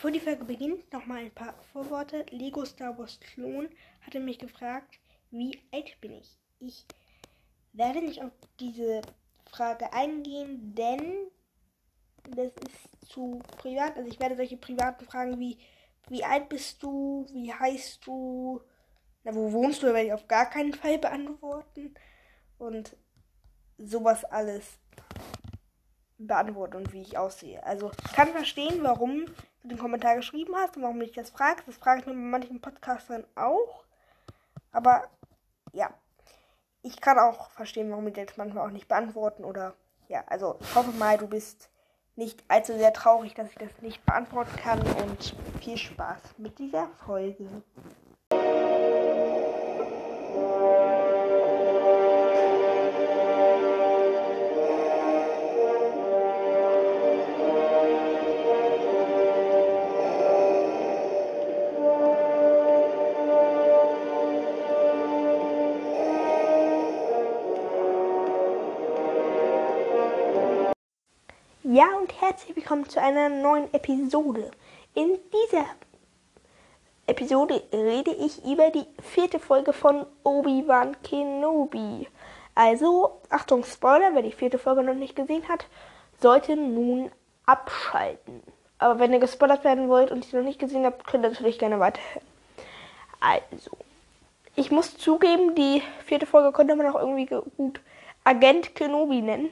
Bevor die Folge beginnt, nochmal ein paar Vorworte. Lego Star Wars Klon hatte mich gefragt, wie alt bin ich? Ich werde nicht auf diese Frage eingehen, denn das ist zu privat. Also ich werde solche privaten Fragen wie, wie alt bist du, wie heißt du, na, wo wohnst du, werde ich auf gar keinen Fall beantworten. Und sowas alles beantworten und wie ich aussehe. Also ich kann verstehen, warum du den Kommentar geschrieben hast und warum du dich das fragst. Das frage ich mir bei manchen Podcastern auch. Aber ja, ich kann auch verstehen, warum die das manchmal auch nicht beantworten oder ja, also ich hoffe mal, du bist nicht allzu sehr traurig, dass ich das nicht beantworten kann und viel Spaß mit dieser Folge. Herzlich willkommen zu einer neuen Episode. In dieser Episode rede ich über die vierte Folge von Obi-Wan Kenobi. Also, Achtung, Spoiler, wer die vierte Folge noch nicht gesehen hat, sollte nun abschalten. Aber wenn ihr gespoilert werden wollt und ich noch nicht gesehen habt, könnt ihr natürlich gerne weiterhören. Also, ich muss zugeben, die vierte Folge konnte man auch irgendwie gut Agent Kenobi nennen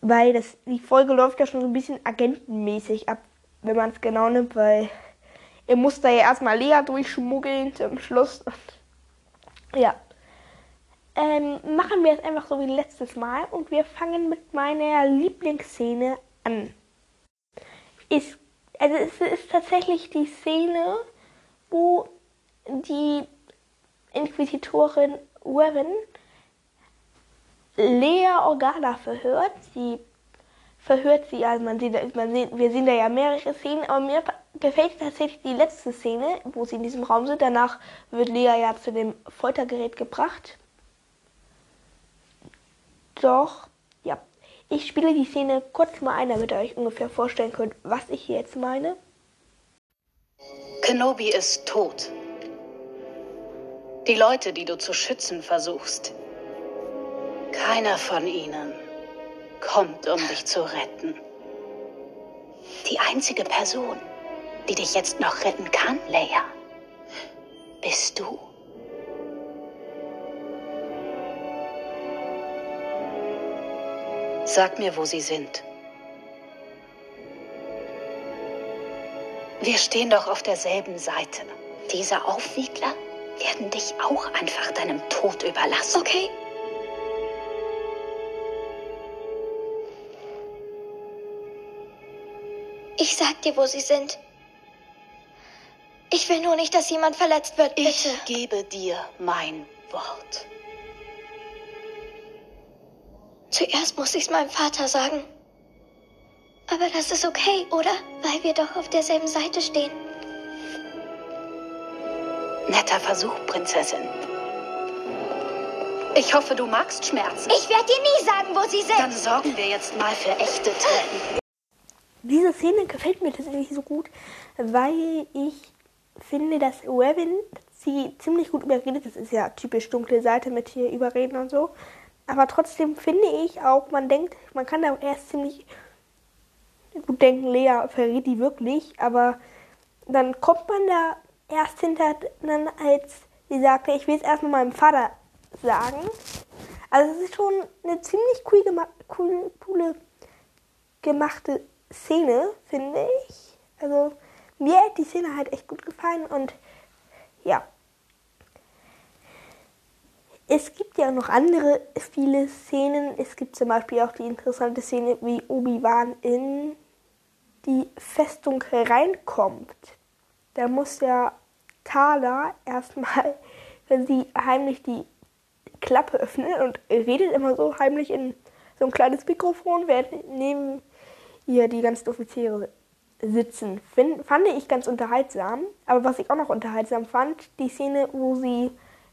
weil das, die Folge läuft ja schon so ein bisschen agentenmäßig ab, wenn man es genau nimmt, weil er muss da ja erstmal Lea durchschmuggeln zum Schluss. Und, ja. Ähm, machen wir es einfach so wie letztes Mal und wir fangen mit meiner Lieblingsszene an. Ist, also es ist tatsächlich die Szene, wo die Inquisitorin Weven Lea Organa verhört. Sie verhört sie, also man sieht, man sieht, wir sehen da ja mehrere Szenen, aber mir gefällt tatsächlich die letzte Szene, wo sie in diesem Raum sind. Danach wird Lea ja zu dem Foltergerät gebracht. Doch, ja. Ich spiele die Szene kurz mal ein, damit ihr euch ungefähr vorstellen könnt, was ich hier jetzt meine. Kenobi ist tot. Die Leute, die du zu schützen versuchst, keiner von ihnen kommt, um dich zu retten. Die einzige Person, die dich jetzt noch retten kann, Leia, bist du. Sag mir, wo sie sind. Wir stehen doch auf derselben Seite. Diese Aufwiegler werden dich auch einfach deinem Tod überlassen. Okay. Ich sag dir, wo sie sind. Ich will nur nicht, dass jemand verletzt wird, bitte. Ich gebe dir mein Wort. Zuerst muss ich's meinem Vater sagen. Aber das ist okay, oder? Weil wir doch auf derselben Seite stehen. Netter Versuch, Prinzessin. Ich hoffe, du magst Schmerzen. Ich werde dir nie sagen, wo sie sind. Dann sorgen wir jetzt mal für echte Tränen. Diese Szene gefällt mir tatsächlich so gut, weil ich finde, dass Revan sie ziemlich gut überredet. Das ist ja typisch dunkle Seite mit hier überreden und so. Aber trotzdem finde ich auch, man denkt, man kann da erst ziemlich gut denken, Lea verrät die wirklich, aber dann kommt man da erst hinter, dann als sie sagte, ich will es erstmal meinem Vater sagen. Also es ist schon eine ziemlich cool gema cool, coole gemachte Szene, finde ich. Also mir hat die Szene halt echt gut gefallen und ja. Es gibt ja noch andere viele Szenen. Es gibt zum Beispiel auch die interessante Szene, wie Obi-Wan in die Festung reinkommt. Da muss ja Tala erstmal, wenn sie heimlich die Klappe öffnet und redet immer so heimlich in so ein kleines Mikrofon, während neben ihr die ganzen Offiziere sitzen. Find, fand ich ganz unterhaltsam. Aber was ich auch noch unterhaltsam fand, die Szene, wo sie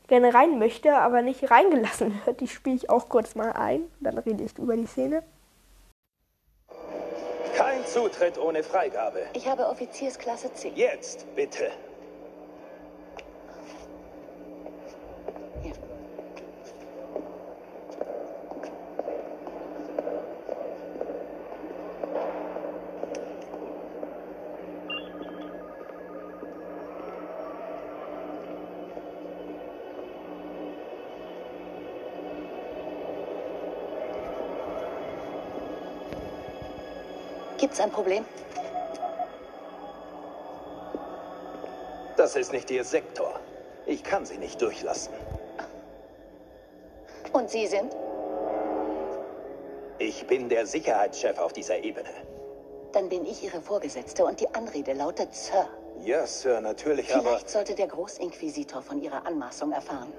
gerne rein möchte, aber nicht reingelassen wird, die spiele ich auch kurz mal ein. Dann rede ich über die Szene. Kein Zutritt ohne Freigabe. Ich habe Offiziersklasse C. Jetzt, bitte. Gibt's ein Problem? Das ist nicht Ihr Sektor. Ich kann Sie nicht durchlassen. Und Sie sind? Ich bin der Sicherheitschef auf dieser Ebene. Dann bin ich Ihre Vorgesetzte und die Anrede lautet Sir. Ja, Sir, natürlich, aber... Vielleicht sollte der Großinquisitor von Ihrer Anmaßung erfahren.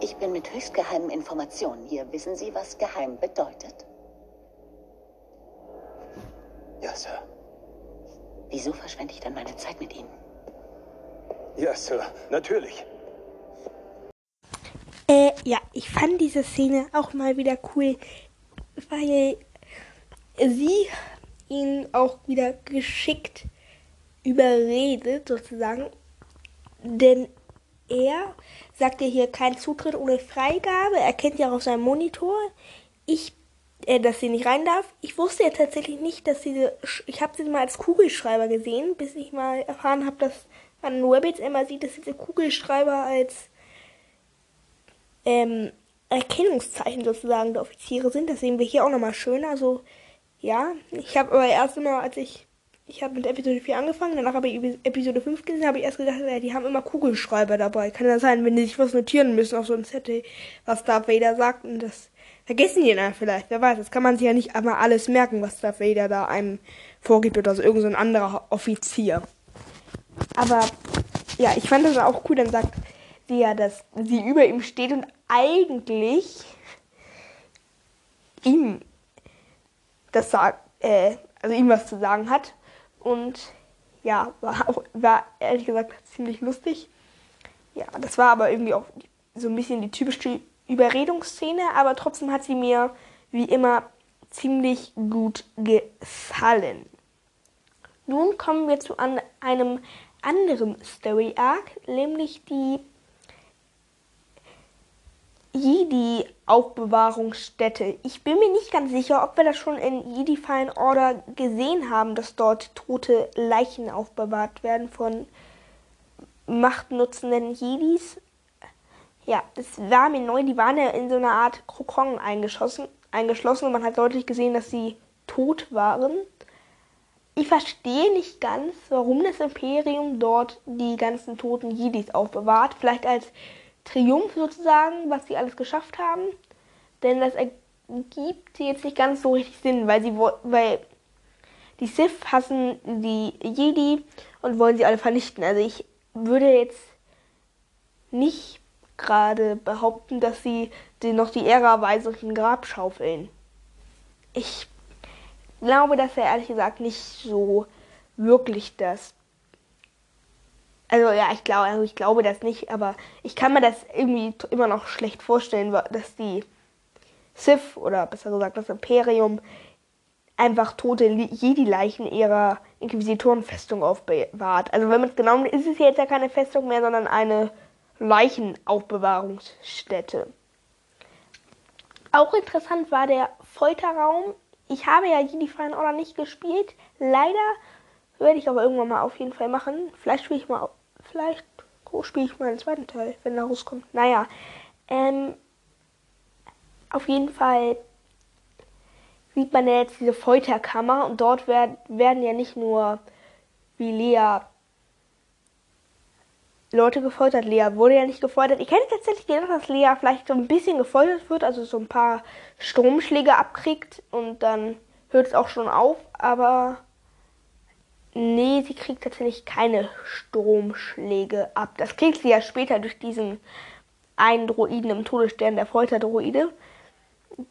Ich bin mit höchstgeheimen Informationen hier. Wissen Sie, was geheim bedeutet? Ja, Sir. Wieso verschwende ich dann meine Zeit mit Ihnen? Ja, Sir, natürlich. Äh, ja, ich fand diese Szene auch mal wieder cool, weil sie ihn auch wieder geschickt überredet, sozusagen. Denn er sagt ja hier kein Zutritt ohne Freigabe. Er kennt ja auch auf seinem Monitor, ich, äh, dass sie nicht rein darf. Ich wusste ja tatsächlich nicht, dass diese, ich habe sie mal als Kugelschreiber gesehen, bis ich mal erfahren habe, dass man in Rabbits immer sieht, dass diese Kugelschreiber als ähm, Erkennungszeichen sozusagen der Offiziere sind. Das sehen wir hier auch nochmal schön. Also, ja, ich habe aber erst immer, als ich, ich habe mit Episode 4 angefangen, danach habe ich Epi- Episode 5 gesehen, habe ich erst gedacht, ja, die haben immer Kugelschreiber dabei. Kann ja sein, wenn die sich was notieren müssen auf so einem Zettel, was Darth Vader sagt und das vergessen die dann vielleicht. Wer weiß, das kann man sich ja nicht einmal alles merken, was Darth Vader da einem vorgibt oder so irgend so ein anderer Offizier. Aber ja, ich fand das auch cool. Dann sagt sie ja, dass sie über ihm steht und eigentlich ihm das sagt, äh, also ihm was zu sagen hat. Und ja, war auch, war ehrlich gesagt ziemlich lustig. Ja, das war aber irgendwie auch so ein bisschen die typische Überredungsszene, aber trotzdem hat sie mir wie immer ziemlich gut gefallen. Nun kommen wir zu an einem anderen Story Arc, nämlich die Jedi-Aufbewahrungsstätte. Ich bin mir nicht ganz sicher, ob wir das schon in Jedi Fallen Order gesehen haben, dass dort tote Leichen aufbewahrt werden von machtnutzenden Jedis. Ja, das war mir neu. Die waren ja in so einer Art Kokon eingeschlossen, eingeschlossen und man hat deutlich gesehen, dass sie tot waren. Ich verstehe nicht ganz, warum das Imperium dort die ganzen toten Jedis aufbewahrt. Vielleicht als Triumph sozusagen, was sie alles geschafft haben. Denn das ergibt jetzt nicht ganz so richtig Sinn, weil sie weil die Sith hassen die Jedi und wollen sie alle vernichten. Also ich würde jetzt nicht gerade behaupten, dass sie noch die Ära ein Grab schaufeln. Ich glaube, dass er ehrlich gesagt nicht so wirklich das. Also ja, ich glaube, also ich glaube das nicht, aber ich kann mir das irgendwie immer noch schlecht vorstellen, dass die Sith oder besser gesagt das Imperium einfach tote Jedi-Leichen ihrer Inquisitorenfestung aufbewahrt. Also wenn man es genau nimmt, ist es jetzt ja keine Festung mehr, sondern eine Leichenaufbewahrungsstätte. Auch interessant war der Folterraum. Ich habe ja Jedi Fallen Order nicht gespielt. Leider werde ich aber irgendwann mal auf jeden Fall machen. Vielleicht spiele ich mal, vielleicht spiele ich mal einen zweiten Teil, wenn er rauskommt. Naja, ähm, auf jeden Fall sieht man ja jetzt diese Folterkammer und dort werd, werden ja nicht nur wie Lea Leute gefoltert. Lea wurde ja nicht gefoltert. Ich hätte tatsächlich gedacht, dass Lea vielleicht so ein bisschen gefoltert wird, also so ein paar Stromschläge abkriegt und dann hört es auch schon auf, aber nee, sie kriegt tatsächlich keine Stromschläge ab. Das kriegt sie ja später durch diesen einen Droiden im Todesstern, der Folterdroide.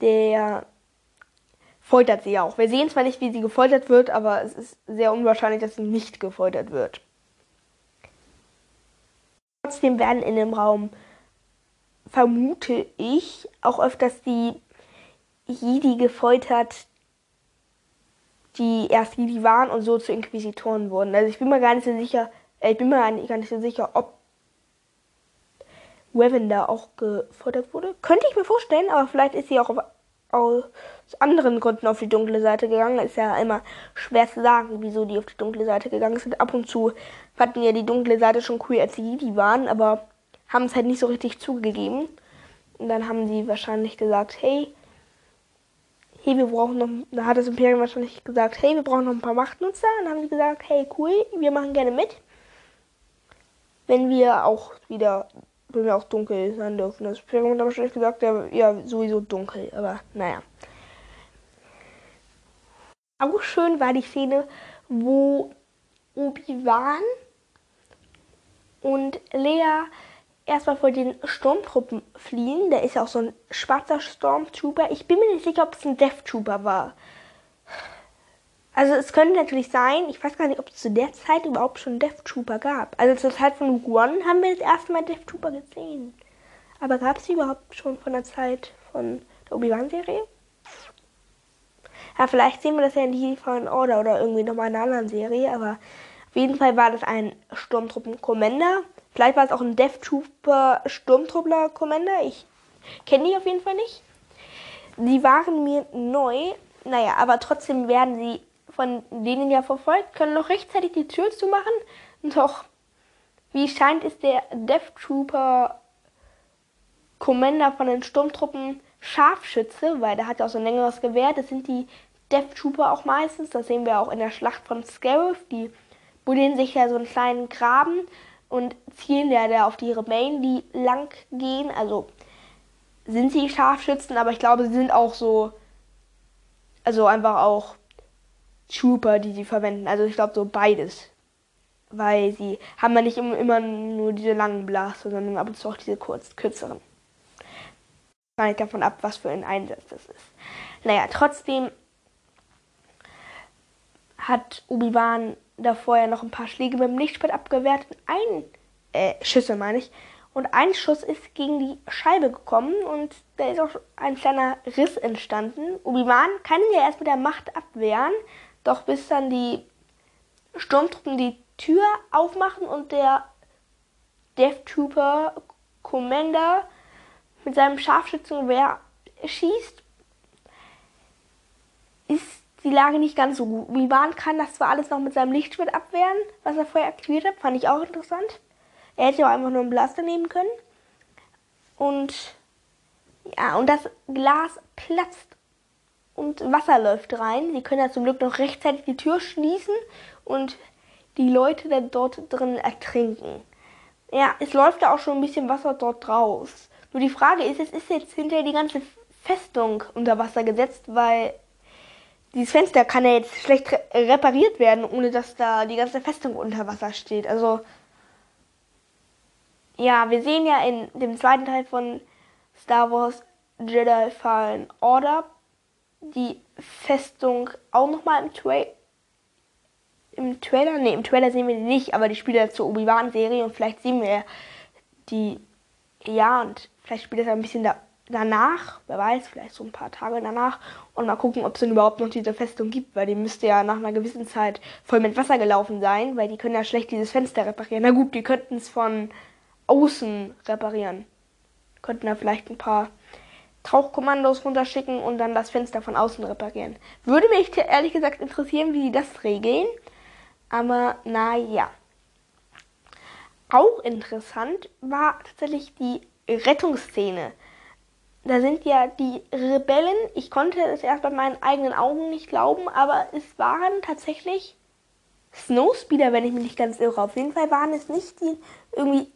Der foltert sie ja auch. Wir sehen zwar nicht, wie sie gefoltert wird, aber es ist sehr unwahrscheinlich, dass sie nicht gefoltert wird. Trotzdem werden in dem Raum, vermute ich, auch öfters die Jedi gefoltert, die erst Jedi waren und so zu Inquisitoren wurden. Also ich bin mir gar nicht so sicher, äh, ich bin mir gar nicht so sicher, ob Revan da auch gefoltert wurde. Könnte ich mir vorstellen, aber vielleicht ist sie auch aus anderen Gründen auf die dunkle Seite gegangen. Ist ja immer schwer zu sagen, wieso die auf die dunkle Seite gegangen sind. Ab und zu fanden ja die dunkle Seite schon cool, als sie Jedi waren, aber haben es halt nicht so richtig zugegeben. Und dann haben sie wahrscheinlich gesagt, hey, hey, wir brauchen noch, da hat das Imperium wahrscheinlich gesagt, hey, wir brauchen noch ein paar Machtnutzer. Und dann haben sie gesagt, hey, cool, wir machen gerne mit. Wenn wir auch wieder, wenn wir auch dunkel sein dürfen. Das Imperium hat wahrscheinlich gesagt, ja, ja, sowieso dunkel, aber naja. Auch schön war die Szene, wo Obi-Wan und Lea erstmal vor den Sturmtruppen fliehen. Da ist ja auch so ein schwarzer Stormtrooper. Ich bin mir nicht sicher, ob es ein Death Trooper war. Also es könnte natürlich sein, ich weiß gar nicht, ob es zu der Zeit überhaupt schon Death Trooper gab. Also zur Zeit von Rogue One haben wir das erste Mal Death Trooper gesehen. Aber gab es die überhaupt schon von der Zeit von der Obi-Wan-Serie? Ja, vielleicht sehen wir das ja in die von Order oder irgendwie nochmal in einer anderen Serie, aber auf jeden Fall war das ein Sturmtruppen-Commander. Vielleicht war es auch ein Death Trooper Sturmtruppler Commander. Ich kenne die auf jeden Fall nicht. Die waren mir neu. Naja, aber trotzdem werden sie von denen ja verfolgt, können noch rechtzeitig die Tür zu machen. Doch, wie scheint, ist der Death Trooper Commander von den Sturmtruppen Scharfschütze, weil der hat ja auch so ein längeres Gewehr. Das sind die Death Trooper auch meistens. Das sehen wir auch in der Schlacht von Scarif. Die buddeln sich ja so einen kleinen Graben und zielen ja da auf die Rebellen, die lang gehen. Also sind sie Scharfschützen, aber ich glaube, sie sind auch so, also einfach auch Trooper, die sie verwenden. Also ich glaube so beides. Weil sie haben ja nicht immer nur diese langen Blaster, sondern ab und zu auch diese kurz, kürzeren. Hängt davon ab, was für ein Einsatz das ist. Naja, trotzdem hat Obi-Wan davor ja noch ein paar Schläge mit dem Lichtschwert abgewehrt. Ein, äh, Schüsse meine ich. Und ein Schuss ist gegen die Scheibe gekommen und da ist auch ein kleiner Riss entstanden. Obi-Wan kann ihn ja erst mit der Macht abwehren, doch bis dann die Sturmtruppen die Tür aufmachen und der Death Trooper Commander mit seinem Scharfschützengewehr schießt, die Lage nicht ganz so gut. Obi-Wan kann das zwar alles noch mit seinem Lichtschwert abwehren, was er vorher aktiviert hat, fand ich auch interessant. Er hätte auch einfach nur einen Blaster nehmen können. Und ja, und das Glas platzt und Wasser läuft rein. Sie können ja zum Glück noch rechtzeitig die Tür schließen und die Leute dann dort drin ertrinken. Ja, es läuft ja auch schon ein bisschen Wasser dort raus. Nur die Frage ist, es ist jetzt hinterher die ganze Festung unter Wasser gesetzt, weil dieses Fenster kann ja jetzt schlecht re repariert werden, ohne dass da die ganze Festung unter Wasser steht. Also, ja, wir sehen ja in dem zweiten Teil von Star Wars Jedi Fallen Order die Festung auch nochmal im Trailer. Im Trailer? Ne, im Trailer sehen wir die nicht, aber die spielt ja zur Obi-Wan-Serie und vielleicht sehen wir die. Ja, und vielleicht spielt das ein bisschen da danach, wer weiß, vielleicht so ein paar Tage danach und mal gucken, ob es denn überhaupt noch diese Festung gibt, weil die müsste ja nach einer gewissen Zeit voll mit Wasser gelaufen sein, weil die können ja schlecht dieses Fenster reparieren. Na gut, die könnten es von außen reparieren. Könnten da vielleicht ein paar Tauchkommandos runterschicken und dann das Fenster von außen reparieren. Würde mich ehrlich gesagt interessieren, wie die das regeln, aber naja. Auch interessant war tatsächlich die Rettungsszene da sind ja die Rebellen, ich konnte es erst bei meinen eigenen Augen nicht glauben, aber es waren tatsächlich Snowspeeder, wenn ich mich nicht ganz irre. Auf jeden Fall waren es nicht die irgendwie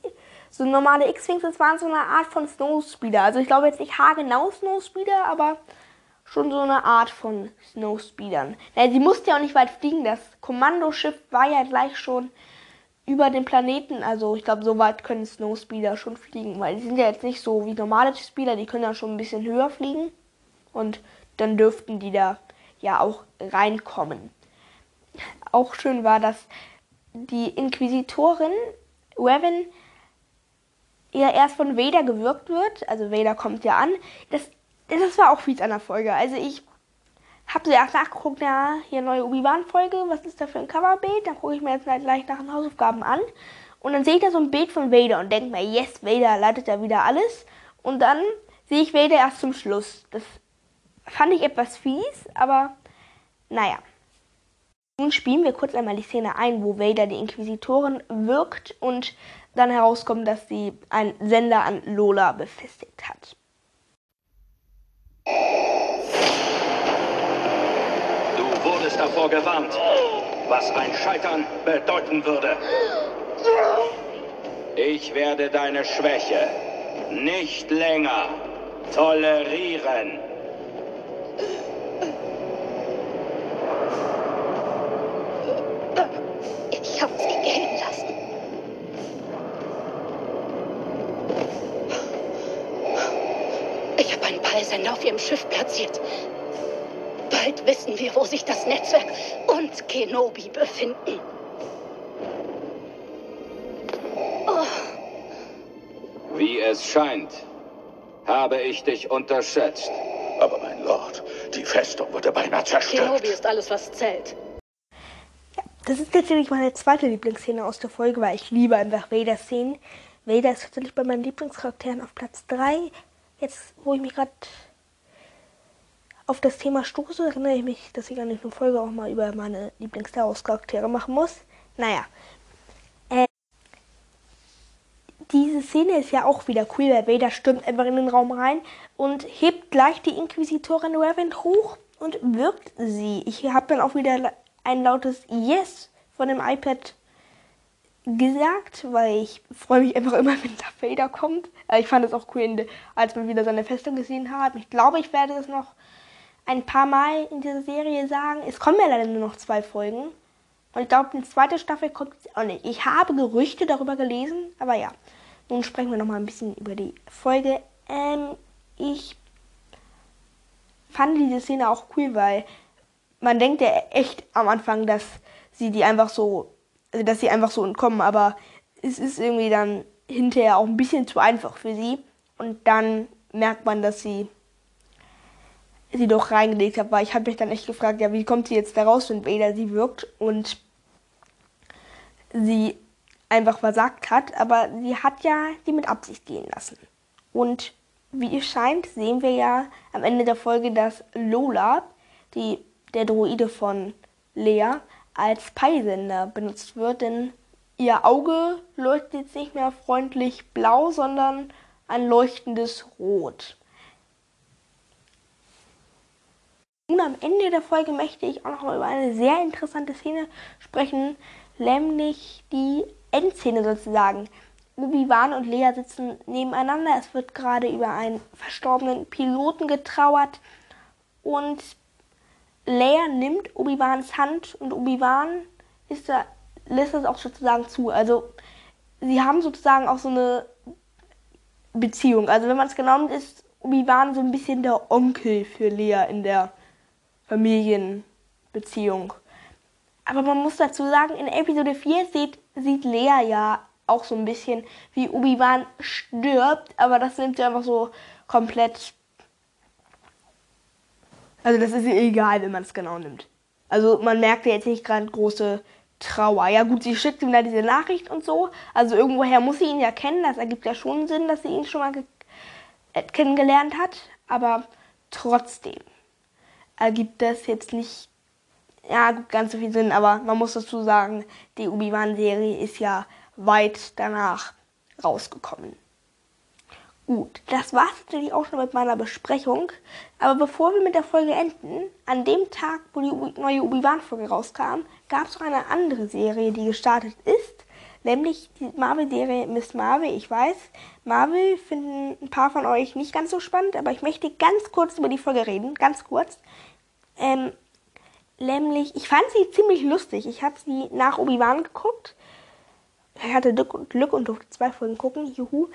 so normale X-Wings, es waren so eine Art von Snowspeeder. Also ich glaube jetzt nicht haargenau Snowspeeder, aber schon so eine Art von Snowspeedern. Naja, sie musste ja auch nicht weit fliegen, das Kommandoschiff war ja gleich schon über den Planeten. Also ich glaube, so weit können Snowspeeder schon fliegen, weil die sind ja jetzt nicht so wie normale Speeder, die können ja schon ein bisschen höher fliegen. Und dann dürften die da ja auch reinkommen. Auch schön war, dass die Inquisitorin Revan ja erst von Vader gewirkt wird. Also Vader kommt ja an. Das das war auch fies an der Folge. Also ich habe so erst nachgeguckt, ja, hier neue Obi-Wan-Folge, was ist da für ein Coverbild? Dann gucke ich mir jetzt gleich nach den Hausaufgaben an. Und dann sehe ich da so ein Bild von Vader und denke mir, yes, Vader leitet ja wieder alles. Und dann sehe ich Vader erst zum Schluss. Das fand ich etwas fies, aber naja. Nun spielen wir kurz einmal die Szene ein, wo Vader die Inquisitoren wirkt und dann herauskommt, dass sie einen Sender an Lola befestigt hat. Du wurdest davor gewarnt, was ein Scheitern bedeuten würde. Ich werde deine Schwäche nicht länger tolerieren. Ich hab sie gehen lassen. Ich habe einen Peilsender auf ihrem Schiff platziert. Bald wissen wir, wo sich das Netzwerk und Kenobi befinden. Wie es scheint, habe ich dich unterschätzt. Aber mein Lord, die Festung wurde beinahe zerstört. Kenobi ist alles, was zählt. Das ist tatsächlich meine zweite Lieblingsszene aus der Folge, weil ich liebe einfach Vader-Szenen. Vader ist tatsächlich bei meinen Lieblingscharakteren auf Platz 3. Jetzt, wo ich mich gerade auf das Thema stoße, erinnere ich mich, dass ich an der Folge auch mal über meine Lieblings-Star Wars-Charaktere machen muss. Naja. Äh, diese Szene ist ja auch wieder cool, weil Vader stürmt einfach in den Raum rein und hebt gleich die Inquisitorin Reverend hoch und wirkt sie. Ich habe dann auch wieder ein lautes Yes von dem iPad gesagt, weil ich freue mich einfach immer, wenn Darth Vader kommt. Ich fand es auch cool, als man wieder seine Festung gesehen hat. Ich glaube, ich werde das noch ein paar Mal in dieser Serie sagen. Es kommen ja leider nur noch zwei Folgen. Und ich glaube, eine zweite Staffel kommt auch nicht. Ich habe Gerüchte darüber gelesen, aber ja. Nun sprechen wir noch mal ein bisschen über die Folge. Ähm, ich fand diese Szene auch cool, weil man denkt ja echt am Anfang, dass sie die einfach so, also dass sie einfach so entkommen, aber es ist irgendwie dann hinterher auch ein bisschen zu einfach für sie. Und dann merkt man, dass sie sie doch reingelegt hat, weil ich habe mich dann echt gefragt, ja, wie kommt sie jetzt da raus, wenn Vader sie wirkt und sie einfach versagt hat, aber sie hat ja die mit Absicht gehen lassen. Und wie es scheint, sehen wir ja am Ende der Folge, dass Lola, die, der Droide von Lea, als Peilsender benutzt wird, denn ihr Auge leuchtet jetzt nicht mehr freundlich blau, sondern ein leuchtendes Rot. Nun am Ende der Folge möchte ich auch noch mal über eine sehr interessante Szene sprechen, nämlich die Endszene sozusagen. Obi-Wan und Lea sitzen nebeneinander. Es wird gerade über einen verstorbenen Piloten getrauert und Leia nimmt Obi-Wans Hand und Obi-Wan da, lässt das auch sozusagen zu. Also sie haben sozusagen auch so eine Beziehung. Also wenn man es genau nimmt, ist Obi-Wan so ein bisschen der Onkel für Lea in der Familienbeziehung. Aber man muss dazu sagen, in Episode 4 sieht, sieht Lea ja auch so ein bisschen, wie Obi-Wan stirbt, aber das nimmt sie einfach so komplett. Also das ist ihr egal, wenn man es genau nimmt. Also man merkt ja jetzt nicht gerade große Trauer. Ja gut, sie schickt ihm da diese Nachricht und so. Also irgendwoher muss sie ihn ja kennen. Das ergibt ja schon Sinn, dass sie ihn schon mal äh, kennengelernt hat. Aber trotzdem ergibt das jetzt nicht ja, ganz so viel Sinn, aber man muss dazu sagen, die Obi-Wan-Serie ist ja weit danach rausgekommen. Gut, das war es natürlich auch schon mit meiner Besprechung. Aber bevor wir mit der Folge enden, an dem Tag, wo die neue Obi-Wan-Folge rauskam, gab es noch eine andere Serie, die gestartet ist. Nämlich die Marvel-Serie Miss Marvel. Ich weiß, Marvel finden ein paar von euch nicht ganz so spannend, aber ich möchte ganz kurz über die Folge reden. Ganz kurz. Ähm, nämlich, ich fand sie ziemlich lustig. Ich habe sie nach Obi-Wan geguckt. Ich hatte Glück und, durfte zwei Folgen gucken. Juhu.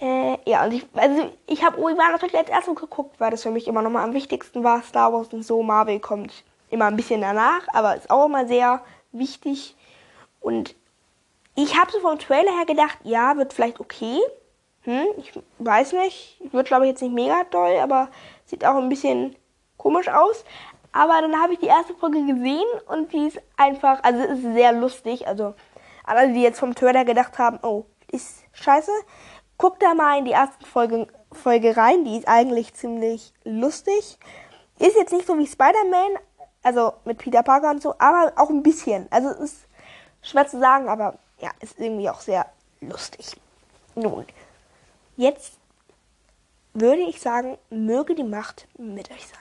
Äh, ja, und ich, also ich habe Obi-Wan natürlich als erstes geguckt, weil das für mich immer nochmal am wichtigsten war. Star Wars und so. Marvel kommt immer ein bisschen danach, aber ist auch immer sehr wichtig. Und ich habe so vom Trailer her gedacht, ja, wird vielleicht okay. hm, ich weiß nicht, wird glaube ich jetzt nicht mega toll, aber sieht auch ein bisschen komisch aus. Aber dann habe ich die erste Folge gesehen und die ist einfach, also ist sehr lustig. Also alle, die jetzt vom Trailer gedacht haben, oh, ist scheiße, guckt da mal in die erste Folge, Folge rein. Die ist eigentlich ziemlich lustig. Ist jetzt nicht so wie Spider-Man, also mit Peter Parker und so, aber auch ein bisschen. Also es ist schwer zu sagen, aber ja, ist irgendwie auch sehr lustig. Nun, jetzt würde ich sagen, möge die Macht mit euch sein.